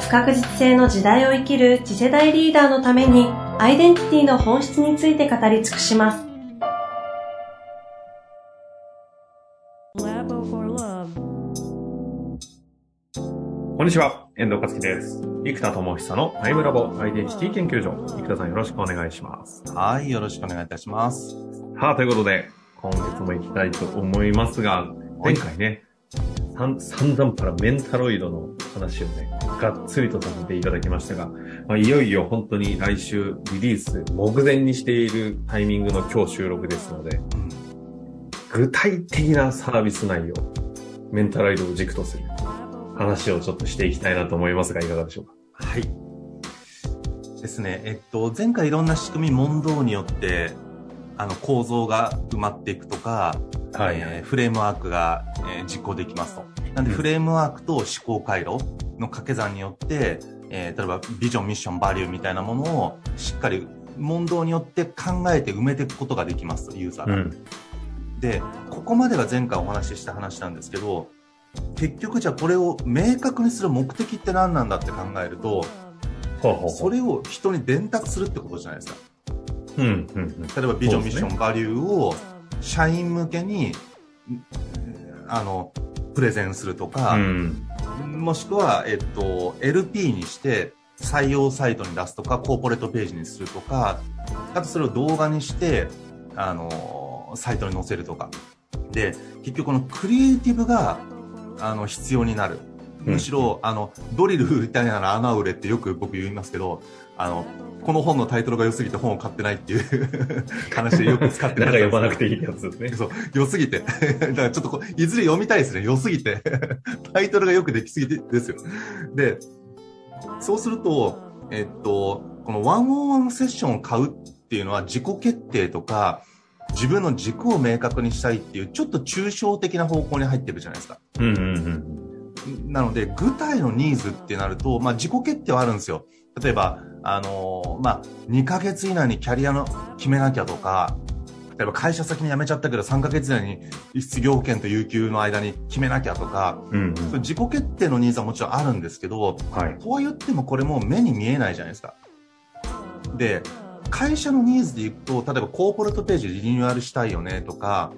不確実性の時代を生きる次世代リーダーのためにアイデンティティの本質について語り尽くします。こんにちは、遠藤和樹です。生田智久のタイムラボアイデンティティ研究所。生田さんよろしくお願いします。はい、よろしくお願いいたします。さあ、ということで、今月も行きたいと思いますが、前回ね、散々パラメンタロイドの話をね、がっつりとさせていただきましたが、まあ、いよいよ本当に来週リリース目前にしているタイミングの今日収録ですので、具体的なサービス内容、メンタロイドを軸とする話をちょっとしていきたいなと思いますが、いかがでしょうか？はい。ですね。えっと、前回いろんな仕組み、問答によって、あの構造が埋まっていくとか、はい、えー、フレームワークが、えー、実行できますと。なんで、フレームワークと思考回路の掛け算によって、えー、例えばビジョン、ミッション、バリューみたいなものをしっかり問答によって考えて埋めていくことができますと、ユーザーが。うん、で、ここまでが前回お話しした話なんですけど、結局じゃあこれを明確にする目的って何なんだって考えると、それを人に伝達するってことじゃないですか。うんうんうん、例えばビジョン、ミッション、バリューを社員向けに、あの、プレゼンするとか、うん、もしくは、えっと、LP にして採用サイトに出すとか、コーポレートページにするとか、あとそれを動画にして、あの、サイトに載せるとか。で、結局このクリエイティブが、あの、必要になる。むしろ、あの、ドリル売りたいなら穴を売れってよく僕言いますけど、あの、この本のタイトルが良すぎて本を買ってないっていう 話でよく使ってなんか読まなくていいやつですね。そう、良すぎて。だからちょっとこう、いずれ読みたいですね。良すぎて。タイトルがよくできすぎてですよ。で、そうすると、えっと、このワンオンワンセッションを買うっていうのは自己決定とか、自分の軸を明確にしたいっていう、ちょっと抽象的な方向に入ってるじゃないですか。うんうんうん。なので、具体のニーズってなると、まあ自己決定はあるんですよ。例えば、あのー、まあ、2ヶ月以内にキャリアの決めなきゃとか、例えば会社先に辞めちゃったけど3ヶ月以内に失業保険と有給の間に決めなきゃとか、うんうん、自己決定のニーズはもちろんあるんですけど、はい、とは言ってもこれも目に見えないじゃないですか。で、会社のニーズでいくと、例えばコーポレートページリニューアルしたいよねとか、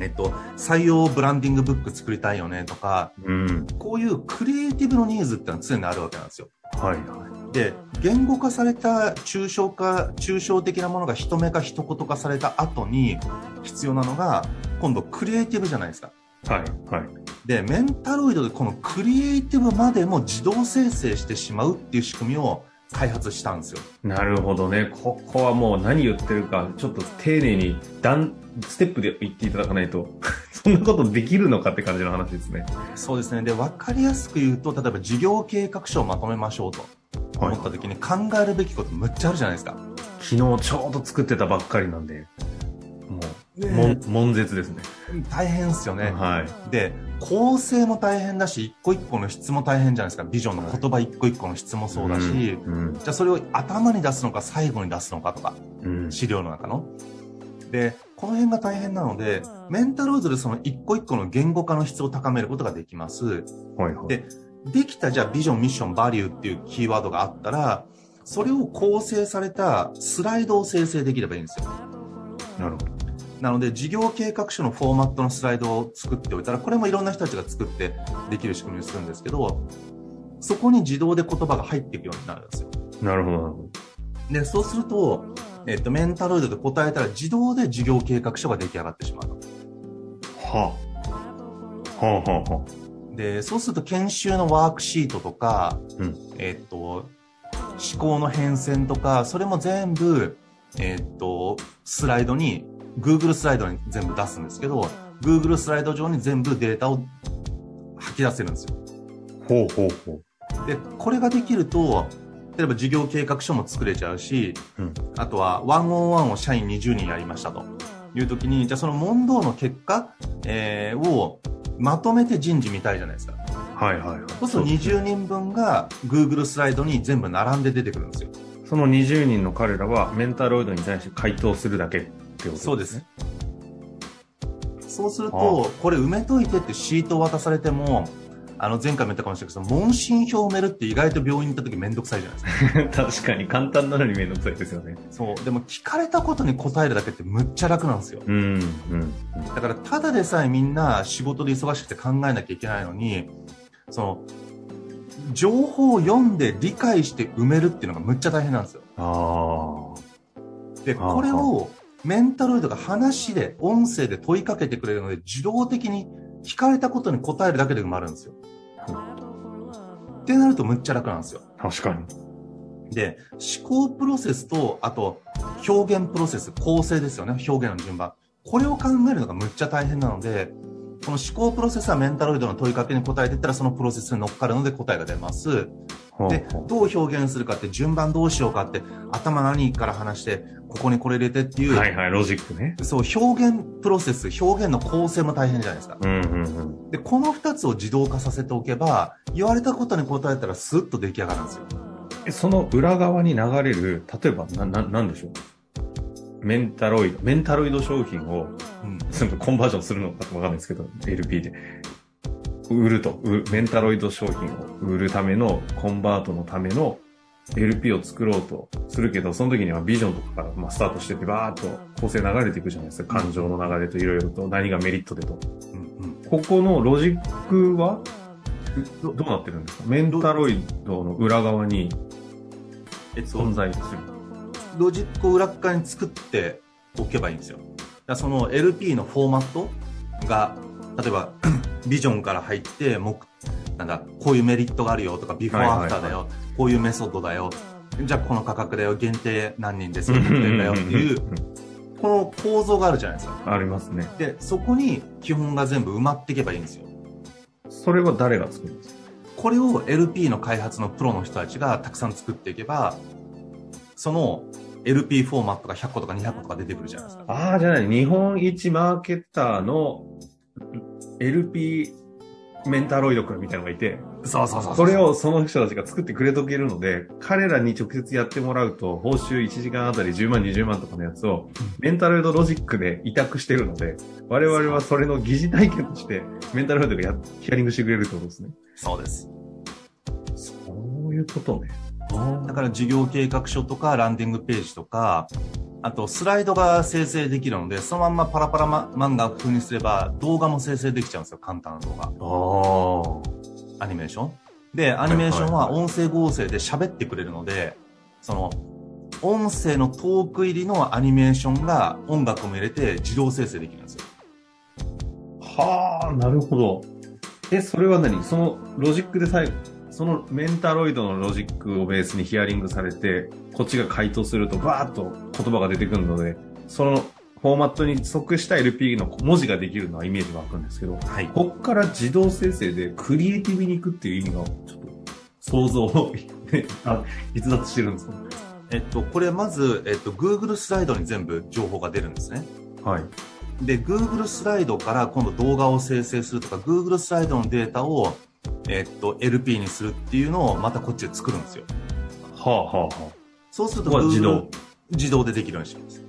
えっと、採用ブランディングブック作りたいよねとか、うん、こういうクリエイティブのニーズってのは常にあるわけなんですよ。はいはい。で、言語化された抽象化、抽象的なものが一目か一言化された後に必要なのが、今度クリエイティブじゃないですか。はいはい。で、メンタロイドでこのクリエイティブまでも自動生成してしまうっていう仕組みを開発したんですよ。なるほどね。ここはもう何言ってるか、ちょっと丁寧に段、ステップで言っていただかないと、そんなことできるのかって感じの話ですね。そうですね。で、わかりやすく言うと、例えば事業計画書をまとめましょうと思った時に考えるべきことむっちゃあるじゃないですか。昨日ちょうど作ってたばっかりなんで、もう、ね、悶絶ですね。大変ですよね。はい。で、構成も大変だし、一個一個の質も大変じゃないですか。ビジョンの言葉一個一個の質もそうだし、うんうん、じゃあそれを頭に出すのか最後に出すのかとか、うん、資料の中の。で、この辺が大変なので、メンタロイズでその一個一個の言語化の質を高めることができます。はいはい、で、できたじゃあビジョン、ミッション、バリューっていうキーワードがあったら、それを構成されたスライドを生成できればいいんですよ。なるほど。なので、事業計画書のフォーマットのスライドを作っておいたら、これもいろんな人たちが作ってできる仕組みにするんですけど、そこに自動で言葉が入っていくようになるんですよ。なるほど、なるほど。で、そうすると、えっと、メンタロイドで答えたら自動で事業計画書が出来上がってしまう。はあ。はあはあはあ。で、そうすると研修のワークシートとか、うん、えっと、思考の変遷とか、それも全部、えっと、スライドに Google スライドに全部出すんですけど、Google スライド上に全部データを吐き出せるんですよ。ほうほうほう。で、これができると、例えば事業計画書も作れちゃうし、うんあとは101を社員20人やりましたという時に、じゃあその問答の結果、えーをまとめて人事見たいじゃないですか。はいはいはい。そうすると20人分が Google スライドに全部並んで出てくるんですよ。その20人の彼らはメンタロイドに対して回答するだけってことそうですね。そうすると、これ埋めといてってシートを渡されても、あの前回も言ったかもしれないけど、問診票を埋めるって意外と病院に行った時めんどくさいじゃないですか。確かに簡単なのにめんどくさいですよね。そう。でも聞かれたことに答えるだけってむっちゃ楽なんですよ。うん、うん。だからただでさえみんな仕事で忙しくて考えなきゃいけないのに、その、情報を読んで理解して埋めるっていうのがむっちゃ大変なんですよ。あで、ああこれをメンタロイドが話で、音声で問いかけてくれるので、自動的に聞かれたことに答えるだけで埋まるんですよ。ってなるとむっちゃ楽なんですよ。あ、確かに。で、思考プロセスと、あと、表現プロセス、構成ですよね、表現の順番。これを考えるのがむっちゃ大変なので、この思考プロセスはメンタロイドの問いかけに答えていったら、そのプロセスに乗っかるので答えが出ます。で、どう表現するかって、順番どうしようかって、頭何から話して、ここにこれ入れてっていう、はいはい、ロジックね。そう、表現プロセス、表現の構成も大変じゃないですか。うんうんうん。で、この二つを自動化させておけば、言われたことに答えたらスッと出来上がるんですよ。えその裏側に流れる、例えば、な、な、なんでしょう？メンタロイド、メンタロイド商品をうん。コンバージョンするのかわかんないですけど、LP で。売ると、メンタロイド商品を売るための、コンバートのための LP を作ろうとするけど、その時にはビジョンとかから、まあ、スタートしてて、バーっと構成流れていくじゃないですか。感情の流れといろいろと、何がメリットでと。うんうん。ここのロジックは、どうなってるんですか？メンタロイドの裏側に存、在する。ロジックを裏側に作っておけばいいんですよ。その LP のフォーマットが、例えば、ビジョンから入って、目、なんだ、こういうメリットがあるよとか、ビフォーアフターだよ、こういうメソッドだよ、じゃあこの価格だよ、限定何人ですよ、特典だよっていう、この構造があるじゃないですか。ありますね。で、そこに基本が全部埋まっていけばいいんですよ。それは誰が作るんですか？これを LP の開発のプロの人たちがたくさん作っていけば、その LP フォーマットが100個とか200個とか出てくるじゃないですか。ああ、じゃない。日本一マーケターの LP メンタロイド君みたいなのがいて、そうそうそうそれをその人たちが作ってくれとけるので、彼らに直接やってもらうと、報酬1時間あたり10万、20万とかのやつを、メンタロイドロジックで委託してるので、我々はそれの疑似体験として、メンタロイドがやヒアリングしてくれるってことですね。そうです。そういうことね。だから事業計画書とかランディングページとか、あとスライドが生成できるので、そのまんまパラパラマ漫画風にすれば動画も生成できちゃうんですよ、簡単な動画。アニメーション。で、アニメーションは音声合成で喋ってくれるので、その、音声のトーク入りのアニメーションが音楽も入れて自動生成できるんですよ。はあ、なるほど。え、それは何？そのロジックで最後、そのメンタロイドのロジックをベースにヒアリングされて、こっちが回答するとバーッと言葉が出てくるので、そのフォーマットに即した LP の文字ができるのはイメージ湧くんですけど、はい。こっから自動生成でクリエイティブに行くっていう意味が、ちょっと想像を逸脱してるんですね。えっと、これまず、えっと、Google スライドに全部情報が出るんですね。はい。で、Google スライドから今度動画を生成するとか、Google スライドのデータを、えっと、LP にするっていうのをまたこっちで作るんですよ。はあはあはそうすると自動自動でできるようにします。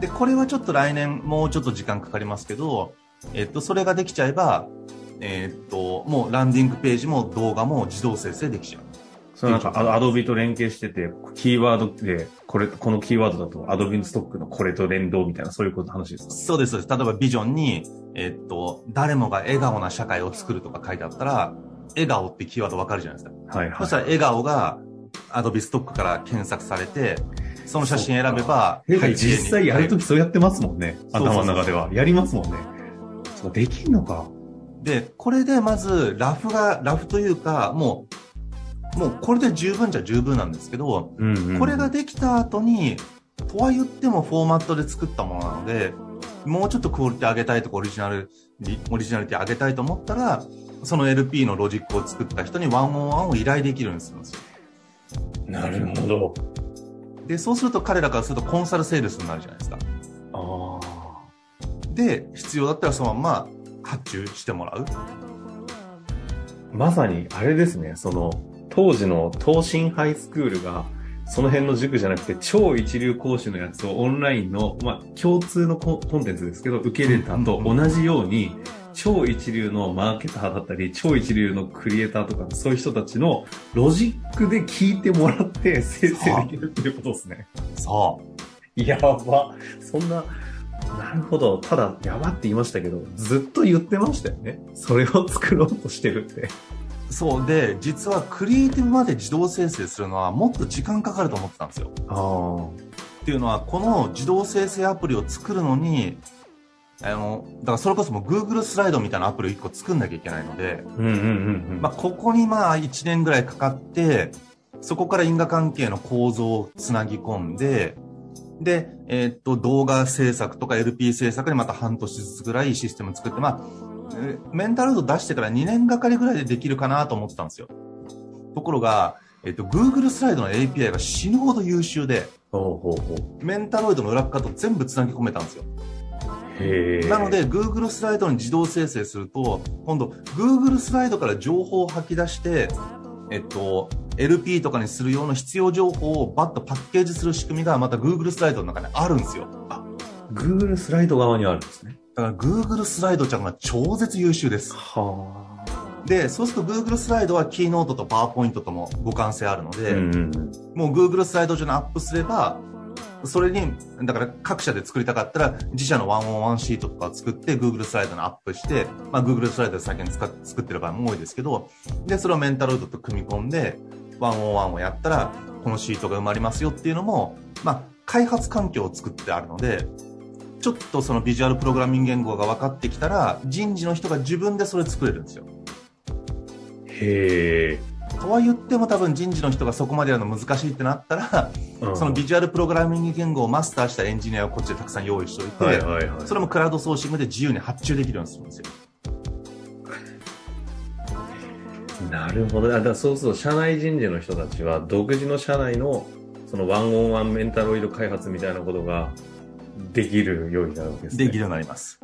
で、これはちょっと来年もうちょっと時間かかりますけど、えっと、それができちゃえば、えっと、もうランディングページも動画も自動生成できちゃう。それなんかアドビと連携してて、キーワードで、これ、このキーワードだとアドビのストックのこれと連動みたいな、そういうこと話ですか？そうです、そうです。例えばビジョンに、えっと、誰もが笑顔な社会を作るとか書いてあったら、笑顔ってキーワードわかるじゃないですか。はいはい。そしたら笑顔がアドビストックから検索されて、その写真選べば、え背景に実際やるときそうやってますもんね。頭の中では。やりますもんね。そうできんのか。で、これでまず、ラフが、ラフというか、もう、もうこれで十分じゃ十分なんですけど、うん、うん。これができた後に、とは言ってもフォーマットで作ったものなので、もうちょっとクオリティ上げたいとかオリジナルリ、オリジナリティ上げたいと思ったら、その LP のロジックを作った人にワンオンワンを依頼できるんですよ。なるほど。で、そうすると彼らからするとコンサルセールスになるじゃないですか。あで、必要だったらそのまま発注してもらう。あ。まさに、あれですね、その、当時の東進ハイスクールが、その辺の塾じゃなくて、超一流講師のやつをオンラインの、まあ、共通のココンテンツですけど、受け入れたと同じように、超一流のマーケターだったり、超一流のクリエイターとか、そういう人たちのロジックで聞いてもらって生成できるっていうことですね。そう。やば。そんな、なるほど。ただ、やばって言いましたけど、ずっと言ってましたよね。それを作ろうとしてるって。そうで、実はクリエイティブまで自動生成するのはもっと時間かかると思ってたんですよ。あっていうのは、この自動生成アプリを作るのに、あの、だからそれこそもう Google スライドみたいなアプリを1個作んなきゃいけないので、ここにまあ1年ぐらいかかって、そこから因果関係の構造をつなぎ込んで、で、えーっと、動画制作とか LP 制作でまた半年ずつぐらいシステム作って、まあ、えーメンタルド出してから2年がかりぐらいでできるかなと思ってたんですよ。ところが、えーっと、Google スライドの API が死ぬほど優秀で。メンタロイドの裏側と全部つなぎ込めたんですよ。へえ。なので、Google スライドに自動生成すると、今度、Google スライドから情報を吐き出して、えっと、LP とかにする用の必要情報をバッとパッケージする仕組みがまた Google スライドの中にあるんですよ。Google スライド側にあるんですね。だから Google スライドちゃんが超絶優秀です。はで、そうすると Google スライドはキーノートと PowerPoint とも互換性あるのあ。で、うんうんもう Google スライド上にアップすれば、それに、だから各社で作りたかったら、自社のワンオンワンシートとかを作って Google スライドにアップして、まあ Google スライドで先に使っ作ってる場合も多いですけど、で、それをメンタロイドと組み込んで、ワンオンワンをやったら、このシートが埋まりますよっていうのも、まあ、開発環境を作ってあるので、ちょっとそのビジュアルプログラミング言語が分かってきたら、人事の人が自分でそれ作れるんですよ。へえ。とは言っても多分人事の人がそこまでやるの難しいってなったら、うんそのビジュアルプログラミング言語をマスターしたエンジニアをこっちでたくさん用意しておいて、はいはいはい。それもクラウドソーシングで自由に発注できるようにするんですよ。なるほど。あだからそうすると、社内人事の人たちは、独自の社内の、そのワンオンワンメンタロイド開発みたいなことができるようになるわけですね。できるようになります。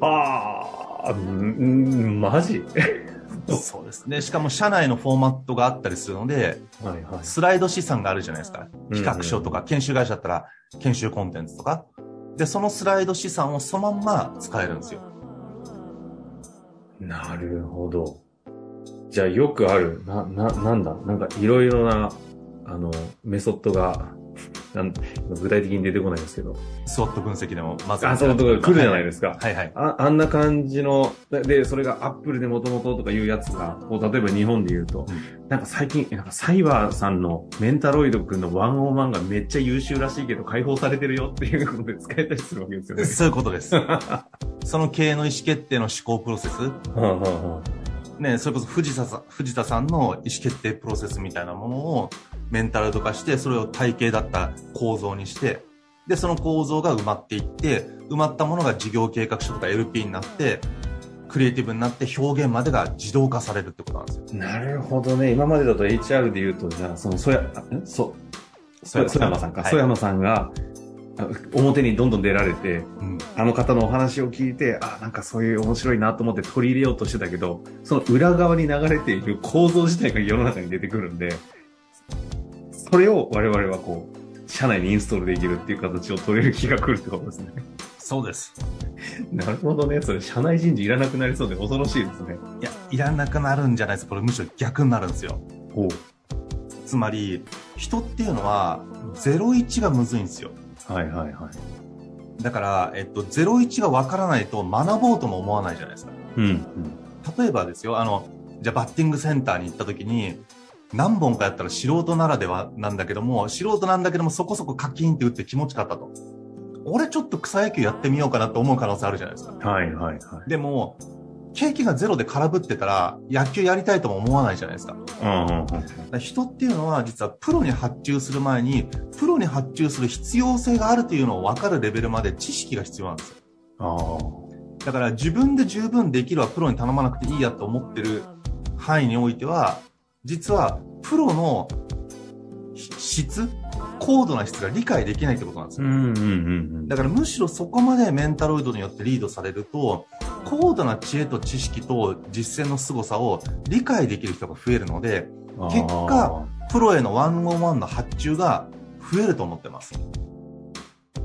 ああ、うん、マジ？そうですね。しかも社内のフォーマットがあったりするので、はいはい。スライド資産があるじゃないですか。うん企画書とか、研修会社だったら研修コンテンツとか。で、そのスライド資産をそのまんま使えるんですよ。なるほど。じゃあよくある、な、な、なんだ、なんかいろいろな、あの、メソッドが、なん具体的に出てこないですけど。スワット分析でもまず。あ、そういうところ来るじゃないですか。はいはい。ああんな感じの、で、でそれがアップルでもともととかいうやつが、こう例えば日本で言うと、うなんか最近、なんかサイバーさんのメンタロイド君のワンオンワンがめっちゃ優秀らしいけど解放されてるよっていうことで使えたりするわけですよね。そういうことです。その経営の意思決定の思考プロセス。はあはあはね、それこそ藤田さん、藤田さんの意思決定プロセスみたいなものをメンタルド化して、それを体系だった構造にして、で、その構造が埋まっていって、埋まったものが事業計画書とか LP になって、クリエイティブになって表現までが自動化されるってことなんですよ。あなるほどね。今までだと HR で言うと、じゃあ、その、そや、そ、そや、そやまさんか。はいそやまさんが、あ表にどんどん出られて、うん。あの方のお話を聞いて、あ、なんかそういう面白いなと思って取り入れようとしてたけど、その裏側に流れている構造自体が世の中に出てくるんで、それを我々はこう、社内にインストールできるっていう形を取れる気が来るってことですね。そうです。なるほどね。それ社内人事いらなくなりそうで恐ろしいですね。いや、いらなくなるんじゃないですか。これむしろ逆になるんですよ。ほう。つまり、人っていうのは、01がむずいんですよ。はいはいはい。だから、えっと、01がわからないと学ぼうとも思わないじゃないですか。うん。例えばですよ、あの、じゃあバッティングセンターに行った時に、何本かやったら素人ならではなんだけども、素人なんだけどもそこそこカキンって打って気持ちかったと。俺ちょっと草野球やってみようかなと思う可能性あるじゃないですか。はいはいはい。でも、景気がゼロで空振ってたら、野球やりたいとも思わないじゃないですか。うんうんうん。ら人っていうのは実はプロに発注する前に、プロに発注する必要性があるというのを分かるレベルまで知識が必要なんですよ。ああ。だから自分で十分できるはプロに頼まなくていいやと思ってる範囲においては、実はプロの質高度な質が理解できないってことなんですよ。うんうんうんうん。だからむしろそこまでメンタロイドによってリードされると、高度な知恵と知識と実践の凄さを理解できる人が増えるので、結果プロへのワンオンワンの発注が増えると思ってます。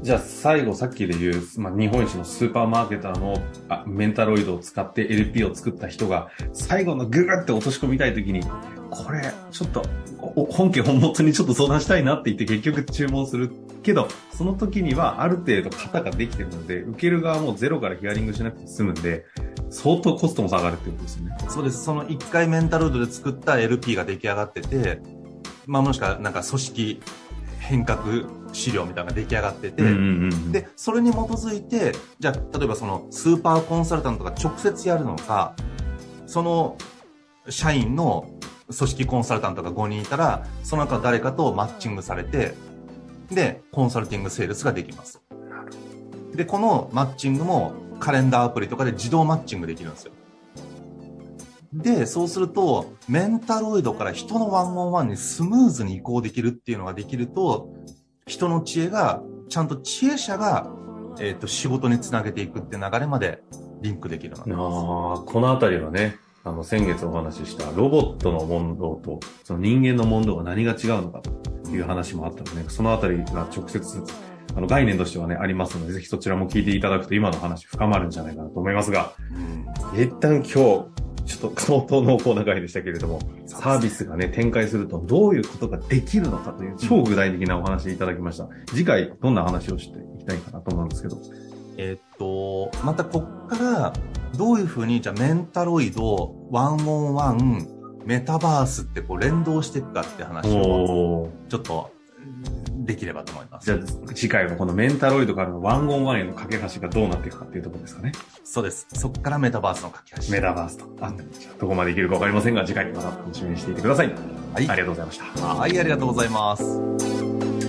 じゃあ最後さっきで言う、まあ、日本一のスーパーマーケターのあメンタロイドを使って LP を作った人が最後のググって落とし込みたいときに、これちょっとお本家本元にちょっと相談したいなって言って結局注文するけど、その時にはある程度型ができてるので、受ける側もゼロからヒアリングしなくて済むんで、相当コストも下がるってことですよね。そうです。その1回メンタロイドで作った LP が出来上がってて、まあもしくはなんか組織変革資料みたいなのが出来上がってて、うんうんうん、で、それに基づいて、じゃあ、例えばそのスーパーコンサルタントが直接やるのか、その社員の組織コンサルタントが5人いたら、その中誰かとマッチングされて、で、コンサルティングセールスができます。で、このマッチングもカレンダーアプリとかで自動マッチングできるんですよ。で、そうすると、メンタロイドから人のワンオンワンにスムーズに移行できるっていうのができると、人の知恵が、ちゃんと知恵者が、えっ、と、仕事につなげていくって流れまでリンクできるようになってまああ、このあたりはね、あの、先月お話ししたロボットの問答と、その人間の問答が何が違うのかという話もあったので、ね、そのあたりが直接、あの、概念としてはね、ありますので、ぜひそちらも聞いていただくと今の話深まるんじゃないかなと思いますが、す。うん一旦今日、ちょっと相当濃厚な回でしたけれども、サービスがね、展開するとどういうことができるのかという超具体的なお話いただきました。次回、どんな話をしていきたいかなと思うんですけど。えっと、またこっから、どういうふうに、じゃあメンタロイド、ワンオンワン、メタバースってこう連動していくかって話を。ちょっと、できればと思います。じゃあ、次回はこのメンタロイドからのワンオンワンへの架け橋がどうなっていくかっていうところですかね。そうです。そこからメタバースの書き橋。メタバースと。あどこまでいけるかわかりませんが、次回また楽しみにしていてください。はいありがとうございました。はい、ありがとうございます。